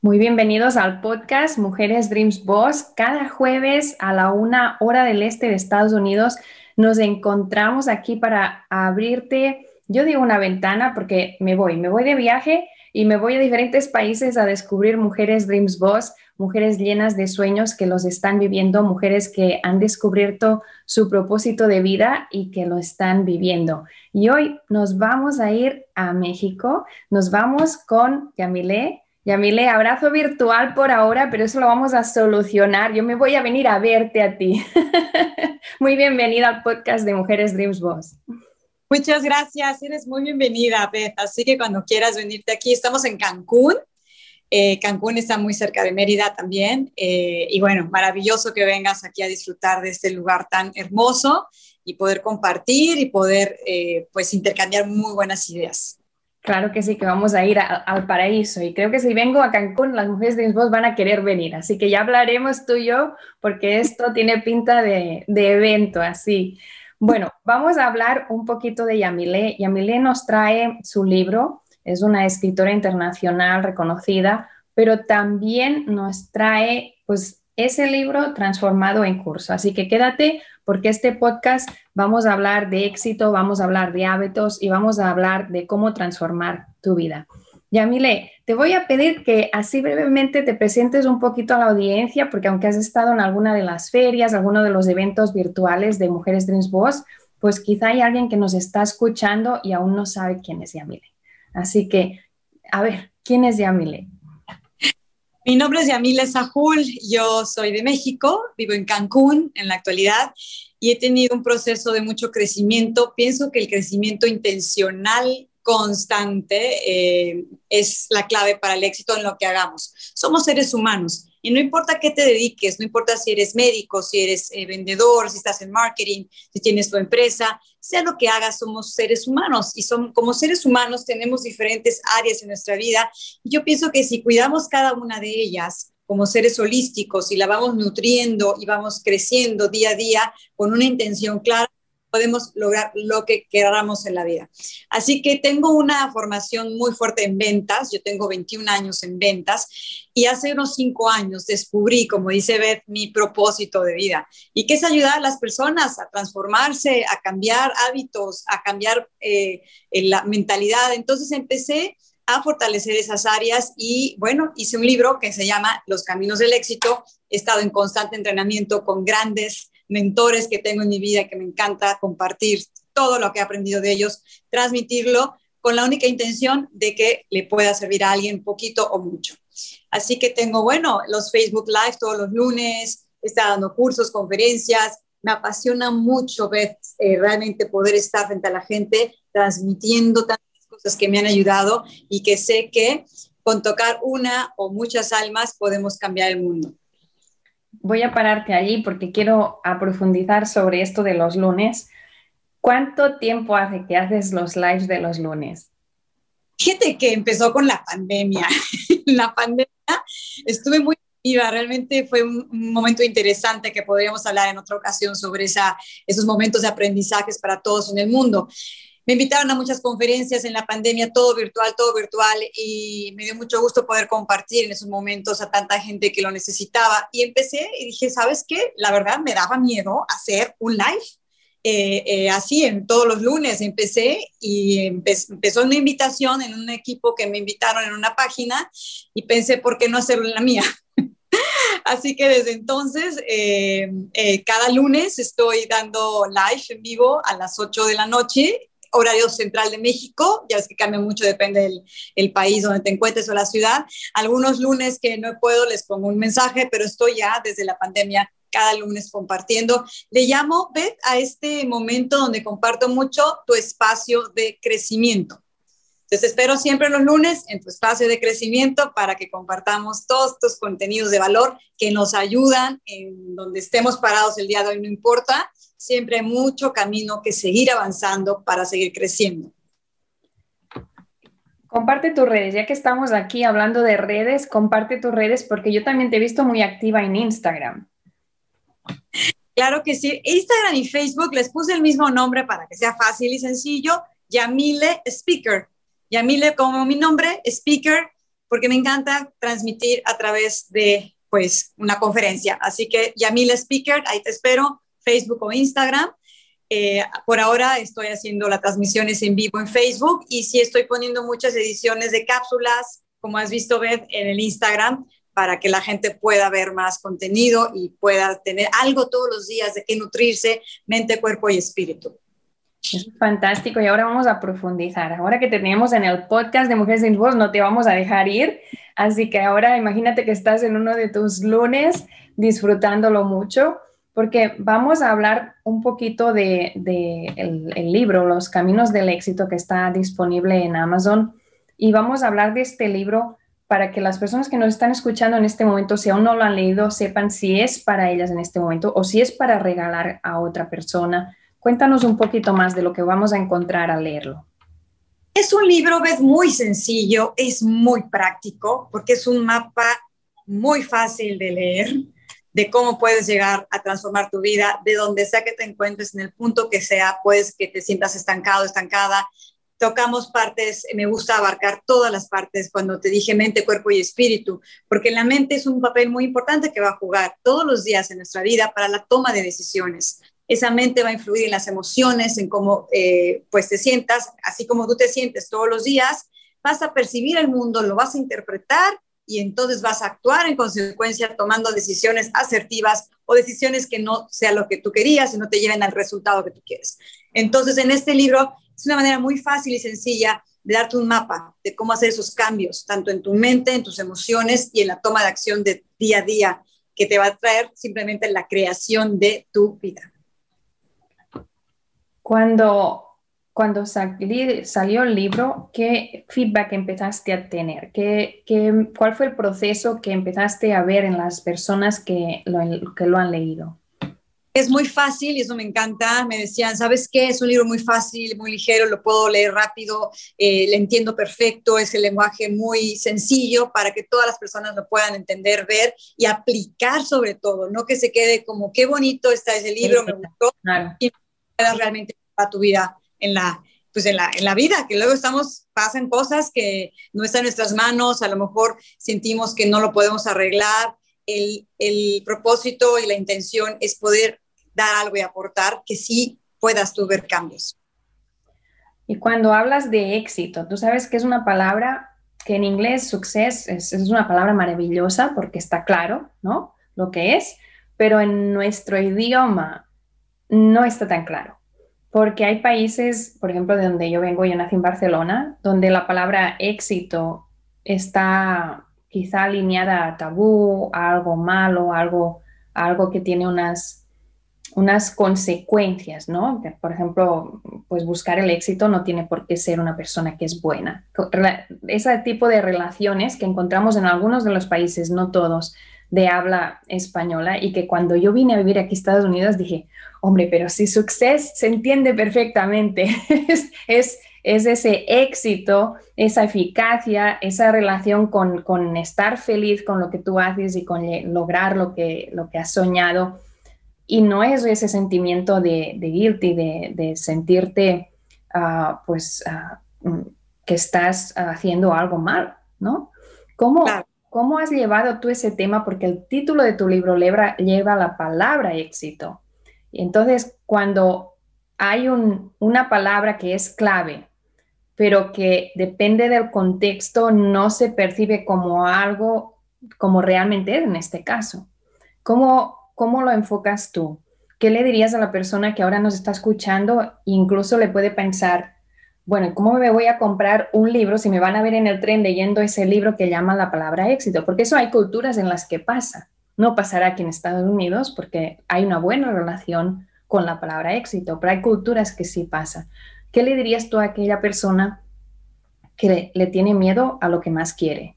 Muy bienvenidos al podcast Mujeres Dreams Boss. Cada jueves a la una hora del este de Estados Unidos nos encontramos aquí para abrirte, yo digo una ventana porque me voy, me voy de viaje y me voy a diferentes países a descubrir mujeres Dreams Boss, mujeres llenas de sueños que los están viviendo, mujeres que han descubierto su propósito de vida y que lo están viviendo. Y hoy nos vamos a ir a México, nos vamos con Yamile Yamile, abrazo virtual por ahora, pero eso lo vamos a solucionar. Yo me voy a venir a verte a ti. muy bienvenida al podcast de Mujeres Dreams Boss. Muchas gracias, eres muy bienvenida, Beth. Así que cuando quieras venirte aquí, estamos en Cancún. Eh, Cancún está muy cerca de Mérida también. Eh, y bueno, maravilloso que vengas aquí a disfrutar de este lugar tan hermoso y poder compartir y poder eh, pues intercambiar muy buenas ideas. Claro que sí, que vamos a ir al paraíso y creo que si vengo a Cancún, las mujeres de Voz van a querer venir, así que ya hablaremos tú y yo porque esto tiene pinta de, de evento, así. Bueno, vamos a hablar un poquito de Yamile. Yamile nos trae su libro, es una escritora internacional reconocida, pero también nos trae pues ese libro transformado en curso. Así que quédate porque este podcast vamos a hablar de éxito, vamos a hablar de hábitos y vamos a hablar de cómo transformar tu vida. Yamile, te voy a pedir que así brevemente te presentes un poquito a la audiencia, porque aunque has estado en alguna de las ferias, alguno de los eventos virtuales de Mujeres Dreams Boss, pues quizá hay alguien que nos está escuchando y aún no sabe quién es Yamile. Así que, a ver, ¿quién es Yamile? Mi nombre es Yamile Sahul, yo soy de México, vivo en Cancún en la actualidad y he tenido un proceso de mucho crecimiento. Pienso que el crecimiento intencional constante eh, es la clave para el éxito en lo que hagamos. Somos seres humanos y no importa qué te dediques, no importa si eres médico, si eres eh, vendedor, si estás en marketing, si tienes tu empresa, sea lo que hagas, somos seres humanos y son, como seres humanos tenemos diferentes áreas en nuestra vida. Y yo pienso que si cuidamos cada una de ellas como seres holísticos y la vamos nutriendo y vamos creciendo día a día con una intención clara, podemos lograr lo que queramos en la vida. Así que tengo una formación muy fuerte en ventas, yo tengo 21 años en ventas y hace unos 5 años descubrí, como dice Beth, mi propósito de vida y que es ayudar a las personas a transformarse, a cambiar hábitos, a cambiar eh, la mentalidad. Entonces empecé a fortalecer esas áreas y bueno, hice un libro que se llama Los Caminos del Éxito. He estado en constante entrenamiento con grandes mentores que tengo en mi vida que me encanta compartir todo lo que he aprendido de ellos, transmitirlo con la única intención de que le pueda servir a alguien poquito o mucho. Así que tengo, bueno, los Facebook Live todos los lunes, está dando cursos, conferencias, me apasiona mucho ver eh, realmente poder estar frente a la gente transmitiendo tantas cosas que me han ayudado y que sé que con tocar una o muchas almas podemos cambiar el mundo voy a pararte allí porque quiero profundizar sobre esto de los lunes. ¿Cuánto tiempo hace que haces los lives de los lunes? Fíjate que empezó con la pandemia. la pandemia estuve muy activa, realmente fue un, momento interesante que podríamos hablar en otra ocasión sobre esa, esos momentos de aprendizajes para todos en el mundo. Me invitaron a muchas conferencias en la pandemia, todo virtual, todo virtual, y me dio mucho gusto poder compartir en esos momentos a tanta gente que lo necesitaba. Y empecé y dije, ¿sabes qué? La verdad me daba miedo hacer un live. Eh, eh, así en todos los lunes empecé y empezó una invitación en un equipo que me invitaron en una página y pensé, ¿por qué no hacerlo en la mía? Así que desde entonces, eh, eh, cada lunes estoy dando live en vivo a las 8 de la noche, horario central de México. Ya es que cambia mucho, depende del el país donde te encuentres o la ciudad. Algunos lunes que no puedo les pongo un mensaje, pero estoy ya desde la pandemia cada lunes compartiendo. Le llamo, Beth, a este momento donde comparto mucho tu espacio de crecimiento. Entonces espero siempre los lunes en tu espacio de crecimiento para que compartamos todos estos contenidos de valor que nos ayudan en donde estemos parados el día de hoy, no importa. Siempre hay mucho camino que seguir avanzando para seguir creciendo. Comparte tus redes, ya que estamos aquí hablando de redes, comparte tus redes porque yo también te he visto muy activa en Instagram. Claro que sí. Instagram y Facebook les puse el mismo nombre para que sea fácil y sencillo. Yamile Speaker. Yamile como mi nombre, Speaker, porque me encanta transmitir a través de pues una conferencia. Así que Yamile Speaker, ahí te espero, Facebook o Instagram. Eh, por ahora estoy haciendo las transmisiones en vivo en Facebook y sí estoy poniendo muchas ediciones de cápsulas, como has visto, Beth, en el Instagram, para que la gente pueda ver más contenido y pueda tener algo todos los días de qué nutrirse, mente, cuerpo y espíritu. Es fantástico y ahora vamos a profundizar. Ahora que tenemos en el podcast de Mujeres sin Voz, no te vamos a dejar ir. Así que ahora imagínate que estás en uno de tus lunes disfrutándolo mucho, porque vamos a hablar un poquito de, el libro, Los Caminos del Éxito, que está disponible en Amazon. Y vamos a hablar de este libro para que las personas que nos están escuchando en este momento, si aún no lo han leído, sepan si es para ellas en este momento o si es para regalar a otra persona. Cuéntanos un poquito más de lo que vamos a encontrar al leerlo. Es un libro, ves, muy sencillo, es muy práctico, porque es un mapa muy fácil de leer de cómo puedes llegar a transformar tu vida, de donde sea que te encuentres, en el punto que sea, pues que te sientas estancado, estancada, tocamos partes, me gusta abarcar todas las partes cuando te dije mente, cuerpo y espíritu, porque la mente es un papel muy importante que va a jugar todos los días en nuestra vida para la toma de decisiones. Esa mente va a influir en las emociones, en cómo eh, pues te sientas, así como tú te sientes todos los días, vas a percibir el mundo, lo vas a interpretar y entonces vas a actuar en consecuencia tomando decisiones asertivas o decisiones que no sea lo que tú querías y no te lleven al resultado que tú quieres. Entonces, en este libro es una manera muy fácil y sencilla de darte un mapa de cómo hacer esos cambios, tanto en tu mente, en tus emociones y en la toma de acción de día a día, que te va a traer simplemente la creación de tu vida. Cuando, cuando salió el libro, ¿qué feedback empezaste a tener? ¿Qué, qué, cuál fue el proceso que empezaste a ver en las personas que lo, que lo han leído? es muy fácil y eso me encanta. Me decían, ¿sabes qué? Es un libro muy fácil, muy ligero, lo puedo leer rápido, eh, le entiendo perfecto, es el lenguaje muy sencillo para que todas las personas lo puedan entender, ver y aplicar sobre todo, no que se quede como, qué bonito está ese libro, me gustó, y puedas realmente a tu vida en la, pues en la, en la vida, que luego estamos, pasan cosas que no están en nuestras manos, a lo mejor sentimos que no lo podemos arreglar, el, el, propósito y la intención es poder dar algo y aportar que sí puedas tú ver cambios. Y cuando hablas de éxito, tú sabes que es una palabra que en inglés success es, es una palabra maravillosa porque está claro, ¿no? Lo que es, pero en nuestro idioma no está tan claro. Porque hay países, por ejemplo, de donde yo vengo, yo nací en Barcelona, donde la palabra éxito está quizá alineada a tabú, a algo malo, algo, algo que tiene unas, unas consecuencias, ¿no? Por ejemplo, pues buscar el éxito no tiene por qué ser una persona que es buena. Ese tipo de relaciones que encontramos en algunos de los países, no todos, de habla española y que cuando yo vine a vivir aquí a Estados Unidos dije, hombre, pero si success se entiende perfectamente, es es ese éxito, esa eficacia, esa relación con, estar feliz con lo que tú haces y con lograr lo que, lo que has soñado. Y no es ese sentimiento de, de guilty, de, sentirte ah, pues ah, mm, que estás haciendo algo mal, ¿no? ¿Cómo, ¿Cómo has llevado tú ese tema? Porque el título de tu libro lleva, lleva la palabra éxito. Entonces, cuando hay una palabra que es clave pero que depende del contexto no se percibe como algo como realmente es en este caso. ¿Cómo, ¿Cómo lo enfocas tú? ¿Qué le dirías a la persona que ahora nos está escuchando? Incluso le puede pensar, bueno, ¿cómo me voy a comprar un libro si me van a ver en el tren leyendo ese libro que llama la palabra éxito? Porque eso hay culturas en las que pasa. No pasará aquí en Estados Unidos porque hay una buena relación con la palabra éxito, pero hay culturas que sí pasa. ¿Qué le dirías tú a aquella persona que le tiene miedo a lo que más quiere?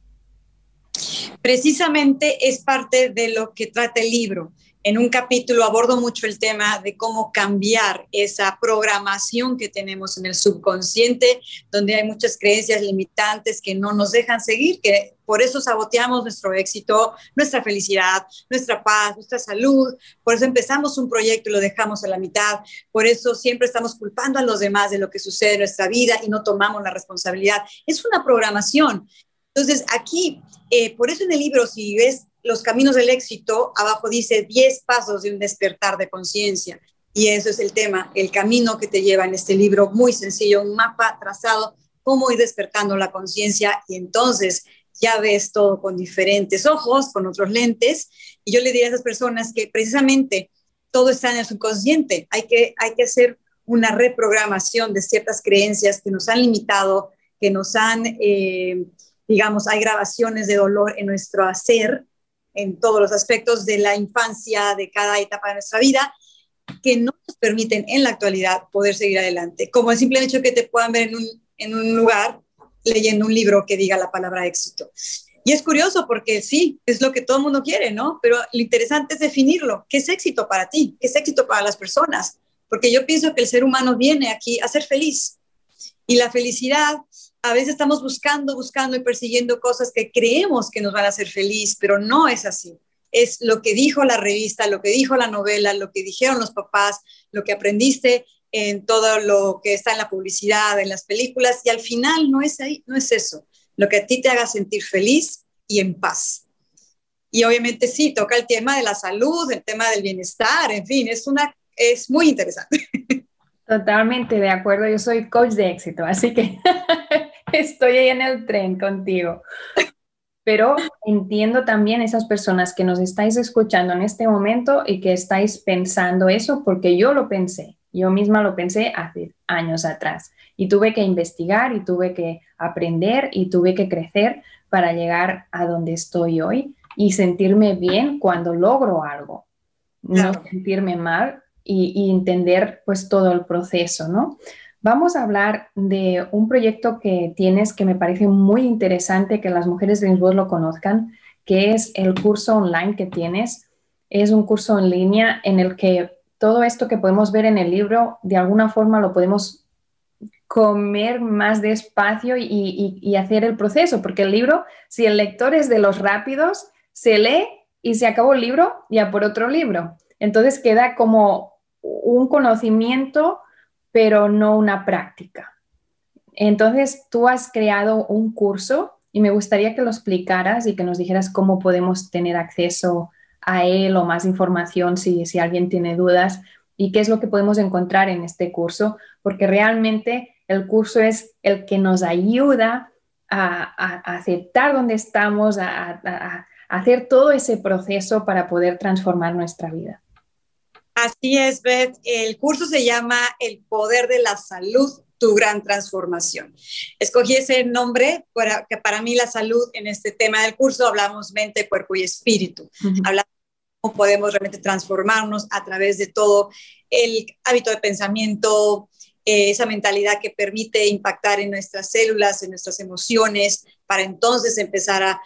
Precisamente es parte de lo que trata el libro en un capítulo abordo mucho el tema de cómo cambiar esa programación que tenemos en el subconsciente, donde hay muchas creencias limitantes que no nos dejan seguir, que por eso saboteamos nuestro éxito, nuestra felicidad, nuestra paz, nuestra salud. Por eso empezamos un proyecto y lo dejamos a la mitad. Por eso siempre estamos culpando a los demás de lo que sucede en nuestra vida y no tomamos la responsabilidad. Es una programación. Entonces, aquí, eh, por eso en el libro, si ves los caminos del éxito, abajo dice 10 pasos de un despertar de conciencia. Y eso es el tema, el camino que te lleva en este libro, muy sencillo, un mapa trazado, cómo ir despertando la conciencia y entonces ya ves todo con diferentes ojos, con otros lentes. Y yo le diría a esas personas que precisamente todo está en el subconsciente, hay que, hay que hacer una reprogramación de ciertas creencias que nos han limitado, que nos han, eh, digamos, hay grabaciones de dolor en nuestro hacer en todos los aspectos de la infancia, de cada etapa de nuestra vida, que no nos permiten en la actualidad poder seguir adelante. Como el simple hecho que te puedan ver en un, en un lugar leyendo un libro que diga la palabra éxito. Y es curioso porque sí, es lo que todo el mundo quiere, ¿no? Pero lo interesante es definirlo. ¿Qué es éxito para ti? ¿Qué es éxito para las personas? Porque yo pienso que el ser humano viene aquí a ser feliz. Y la felicidad a veces estamos buscando, buscando y persiguiendo cosas que creemos que nos van a hacer feliz, pero no es así. Es lo que dijo la revista, lo que dijo la novela, lo que dijeron los papás, lo que aprendiste en todo lo que está en la publicidad, en las películas, y al final no es ahí, no es eso. Lo que a ti te haga sentir feliz y en paz. Y obviamente sí, toca el tema de la salud, el tema del bienestar, en fin, es una es muy interesante. Totalmente de acuerdo, yo soy coach de éxito, así que estoy ahí en el tren contigo. Pero entiendo también esas personas que nos estáis escuchando en este momento y que estáis pensando eso porque yo lo pensé, yo misma lo pensé hace años atrás y tuve que investigar y tuve que aprender y tuve que crecer para llegar a donde estoy hoy y sentirme bien cuando logro algo, no sentirme mal y, entender pues todo el proceso, ¿no? Vamos a hablar de un proyecto que tienes que me parece muy interesante que las mujeres de Lisboa lo conozcan, que es el curso online que tienes. Es un curso en línea en el que todo esto que podemos ver en el libro, de alguna forma lo podemos comer más despacio y, y hacer el proceso, porque el libro, si el lector es de los rápidos, se lee y se acabó el libro, ya por otro libro. Entonces queda como un conocimiento pero no una práctica. Entonces, tú has creado un curso y me gustaría que lo explicaras y que nos dijeras cómo podemos tener acceso a él o más información si, si alguien tiene dudas y qué es lo que podemos encontrar en este curso, porque realmente el curso es el que nos ayuda a, aceptar dónde estamos, a hacer todo ese proceso para poder transformar nuestra vida. Así es, Beth. El curso se llama El Poder de la Salud, tu gran transformación. Escogí ese nombre porque para mí la salud en este tema del curso hablamos mente, cuerpo y espíritu. Hablamos de cómo podemos realmente transformarnos a través de todo el hábito de pensamiento, eh, esa mentalidad que permite impactar en nuestras células, en nuestras emociones, para entonces empezar a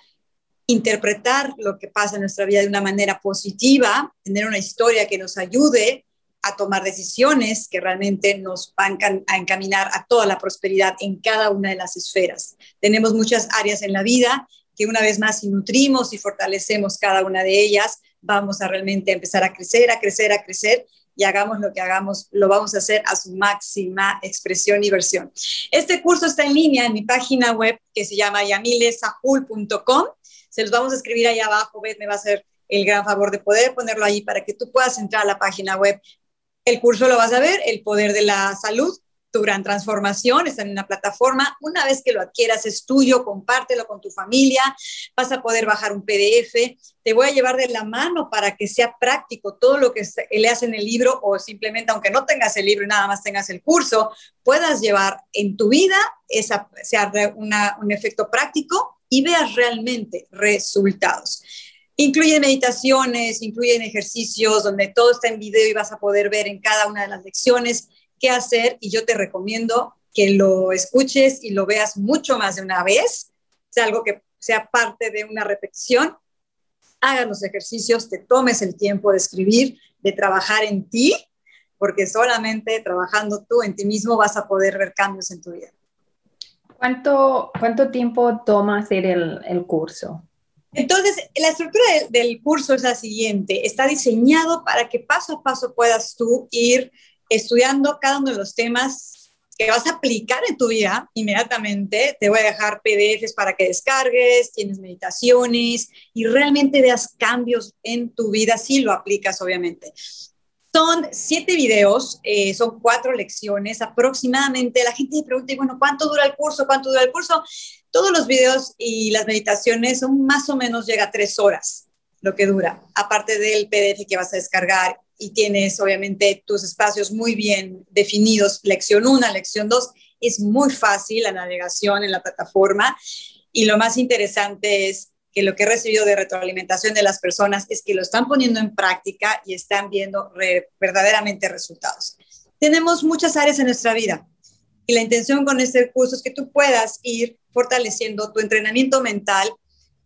interpretar lo que pasa en nuestra vida de una manera positiva, tener una historia que nos ayude a tomar decisiones que realmente nos van a encaminar a toda la prosperidad en cada una de las esferas. Tenemos muchas áreas en la vida que una vez más si nutrimos y fortalecemos cada una de ellas, vamos a realmente empezar a crecer, a crecer, a crecer y hagamos lo que hagamos, lo vamos a hacer a su máxima expresión y versión. Este curso está en línea en mi página web que se llama yamilesahul.com se los vamos a escribir ahí abajo, Beth me va a hacer el gran favor de poder ponerlo ahí para que tú puedas entrar a la página web. El curso lo vas a ver, El Poder de la Salud, tu gran transformación, está en una plataforma. Una vez que lo adquieras es tuyo, compártelo con tu familia, vas a poder bajar un PDF, te voy a llevar de la mano para que sea práctico todo lo que leas en el libro o simplemente, aunque no tengas el libro y nada más tengas el curso, puedas llevar en tu vida esa, sea un efecto práctico y veas realmente resultados. Incluyen meditaciones, incluyen ejercicios donde todo está en video y vas a poder ver en cada una de las lecciones qué hacer y yo te recomiendo que lo escuches y lo veas mucho más de una vez, sea algo que sea parte de una repetición, hagas los ejercicios, te tomes el tiempo de escribir, de trabajar en ti, porque solamente trabajando tú en ti mismo vas a poder ver cambios en tu vida. ¿Cuánto, cuánto tiempo toma hacer el, el curso? Entonces, la estructura del curso es la siguiente, está diseñado para que paso a paso puedas tú ir estudiando cada uno de los temas que vas a aplicar en tu vida inmediatamente. Te voy a dejar PDFs para que descargues, tienes meditaciones y realmente veas cambios en tu vida si lo aplicas, obviamente. Son siete videos, eh, son cuatro lecciones aproximadamente. La gente me pregunta, bueno, ¿cuánto dura el curso? ¿Cuánto dura el curso? Todos los videos y las meditaciones son más o menos, llega a tres horas lo que dura, aparte del PDF que vas a descargar y tienes obviamente tus espacios muy bien definidos, lección 1, lección 2, es muy fácil la navegación en la plataforma y lo más interesante es que lo que he recibido de retroalimentación de las personas es que lo están poniendo en práctica y están viendo verdaderamente resultados. Tenemos muchas áreas en nuestra vida y la intención con este curso es que tú puedas ir fortaleciendo tu entrenamiento mental,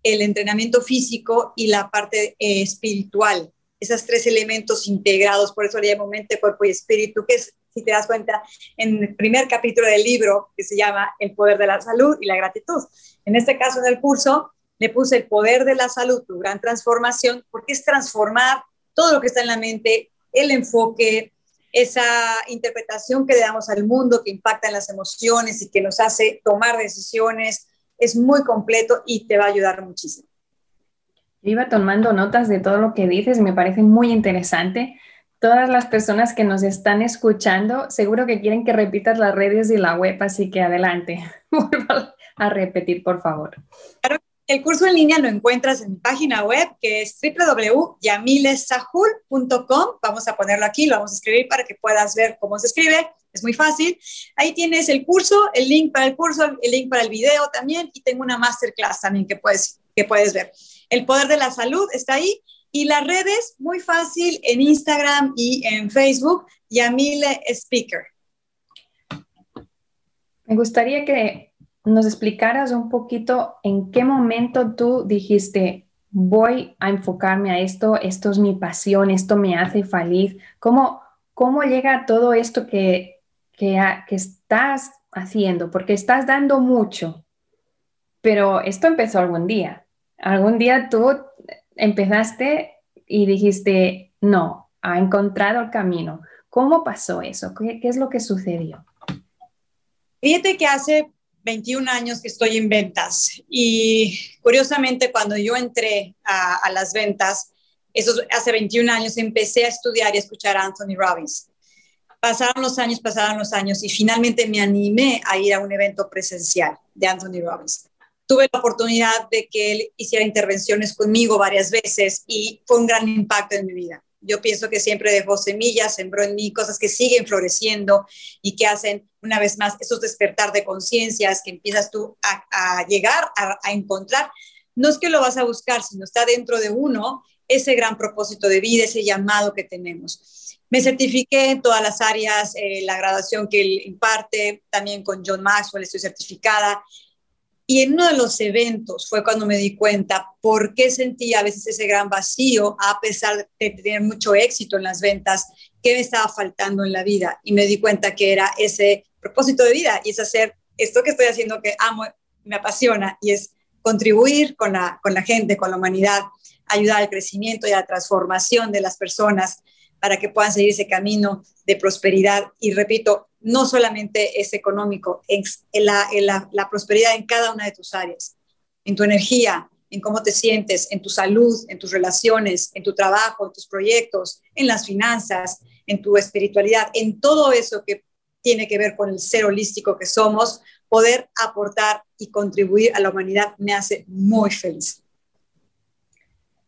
el entrenamiento físico y la parte eh, espiritual esos tres elementos integrados, por eso le llamo mente, cuerpo y espíritu, que es, si te das cuenta, en el primer capítulo del libro, que se llama El poder de la salud y la gratitud. En este caso, en el curso, le puse el poder de la salud, tu gran transformación, porque es transformar todo lo que está en la mente, el enfoque, esa interpretación que le damos al mundo que impacta en las emociones y que nos hace tomar decisiones, es muy completo y te va a ayudar muchísimo. Yo iba tomando notas de todo lo que dices me parece muy interesante. Todas las personas que nos están escuchando, seguro que quieren que repitas las redes y la web, así que adelante. a repetir, por favor. Claro, el curso en línea lo encuentras en mi página web, que es www.yamilesahul.com. Vamos a ponerlo aquí, lo vamos a escribir para que puedas ver cómo se escribe. Es muy fácil. Ahí tienes el curso, el link para el curso, el link para el video también, y tengo una masterclass también que puedes, que puedes ver. El poder de la salud está ahí. Y las redes, muy fácil, en Instagram y en Facebook, Yamile Speaker. Me gustaría que nos explicaras un poquito en qué momento tú dijiste, voy a enfocarme a esto, esto es mi pasión, esto me hace feliz. ¿Cómo, cómo llega todo esto que, que, que estás haciendo? Porque estás dando mucho, pero esto empezó algún día algún día tú empezaste y dijiste, no, ha encontrado el camino. ¿Cómo pasó eso? ¿Qué, es lo que sucedió? Fíjate que hace 21 años que estoy en ventas y curiosamente cuando yo entré a, las ventas, eso hace 21 años empecé a estudiar y a escuchar a Anthony Robbins. Pasaron los años, pasaron los años y finalmente me animé a ir a un evento presencial de Anthony Robbins tuve la oportunidad de que él hiciera intervenciones conmigo varias veces y fue un gran impacto en mi vida. Yo pienso que siempre dejó semillas, sembró en mí cosas que siguen floreciendo y que hacen una vez más esos despertar de conciencias que empiezas tú a, llegar a, encontrar. No es que lo vas a buscar, sino está dentro de uno ese gran propósito de vida, ese llamado que tenemos. Me certifiqué en todas las áreas, eh, la graduación que él imparte, también con John Maxwell estoy certificada y en uno de los eventos fue cuando me di cuenta por qué sentía a veces ese gran vacío, a pesar de tener mucho éxito en las ventas, qué me estaba faltando en la vida. Y me di cuenta que era ese propósito de vida y es hacer esto que estoy haciendo que amo, me apasiona y es contribuir con la, con la gente, con la humanidad, ayudar al crecimiento y a la transformación de las personas para que puedan seguir ese camino de prosperidad. Y repito, no solamente es económico, es la, prosperidad en cada una de tus áreas, en tu energía, en cómo te sientes, en tu salud, en tus relaciones, en tu trabajo, en tus proyectos, en las finanzas, en tu espiritualidad, en todo eso que tiene que ver con el ser holístico que somos, poder aportar y contribuir a la humanidad me hace muy feliz.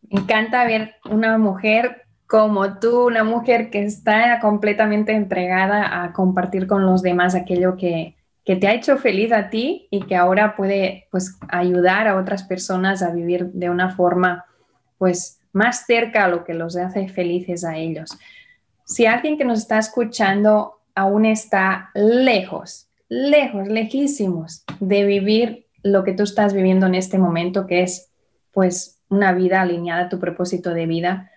Me encanta ver una mujer como tú, una mujer que está completamente entregada a compartir con los demás aquello que, que te ha hecho feliz a ti y que ahora puede pues ayudar a otras personas a vivir de una forma pues más cerca a lo que los hace felices a ellos. Si alguien que nos está escuchando aún está lejos, lejos, lejísimos de vivir lo que tú estás viviendo en este momento, que es pues una vida alineada a tu propósito de vida,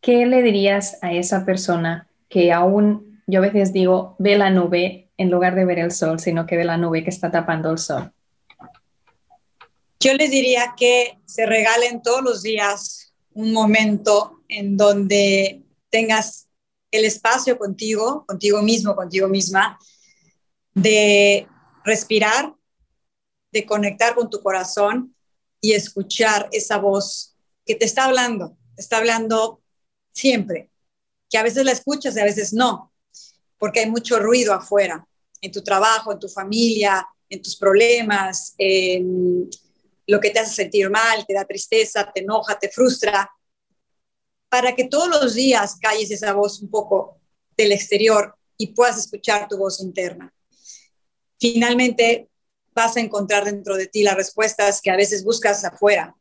¿qué le dirías a esa persona que aún, yo a veces digo, ve la nube en lugar de ver el sol, sino que ve la nube que está tapando el sol? Yo les diría que se regalen todos los días un momento en donde tengas el espacio contigo, contigo mismo, contigo misma, de respirar, de conectar con tu corazón y escuchar esa voz que te está hablando, te está hablando siempre, que a veces la escuchas y a veces no, porque hay mucho ruido afuera, en tu trabajo, en tu familia, en tus problemas, en lo que te hace sentir mal, te da tristeza, te enoja, te frustra, para que todos los días calles esa voz un poco del exterior y puedas escuchar tu voz interna. Finalmente, vas a encontrar dentro de ti las respuestas que a veces buscas afuera.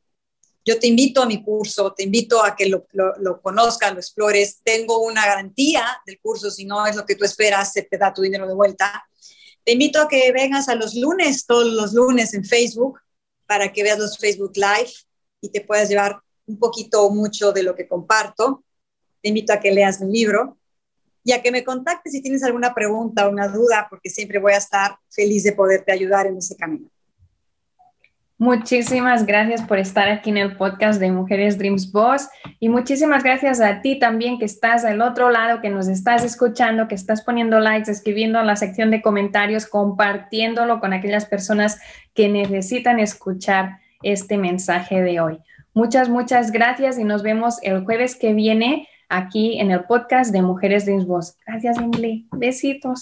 Yo te invito a mi curso, te invito a que lo, lo, conozcas, lo explores. Tengo una garantía del curso, si no es lo que tú esperas, se te da tu dinero de vuelta. Te invito a que vengas a los lunes, todos los lunes en Facebook, para que veas los Facebook Live y te puedas llevar un poquito o mucho de lo que comparto. Te invito a que leas mi libro y a que me contactes si tienes alguna pregunta o una duda, porque siempre voy a estar feliz de poderte ayudar en ese camino. Muchísimas gracias por estar aquí en el podcast de Mujeres Dreams Boss y muchísimas gracias a ti también que estás al otro lado, que nos estás escuchando, que estás poniendo likes, escribiendo en la sección de comentarios, compartiéndolo con aquellas personas que necesitan escuchar este mensaje de hoy. Muchas, muchas gracias y nos vemos el jueves que viene aquí en el podcast de Mujeres Dreams Boss. Gracias, Emily. Besitos.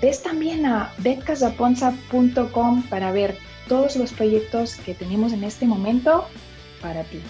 Ves también a betcasaponza.com para ver todos los proyectos que tenemos en este momento para ti.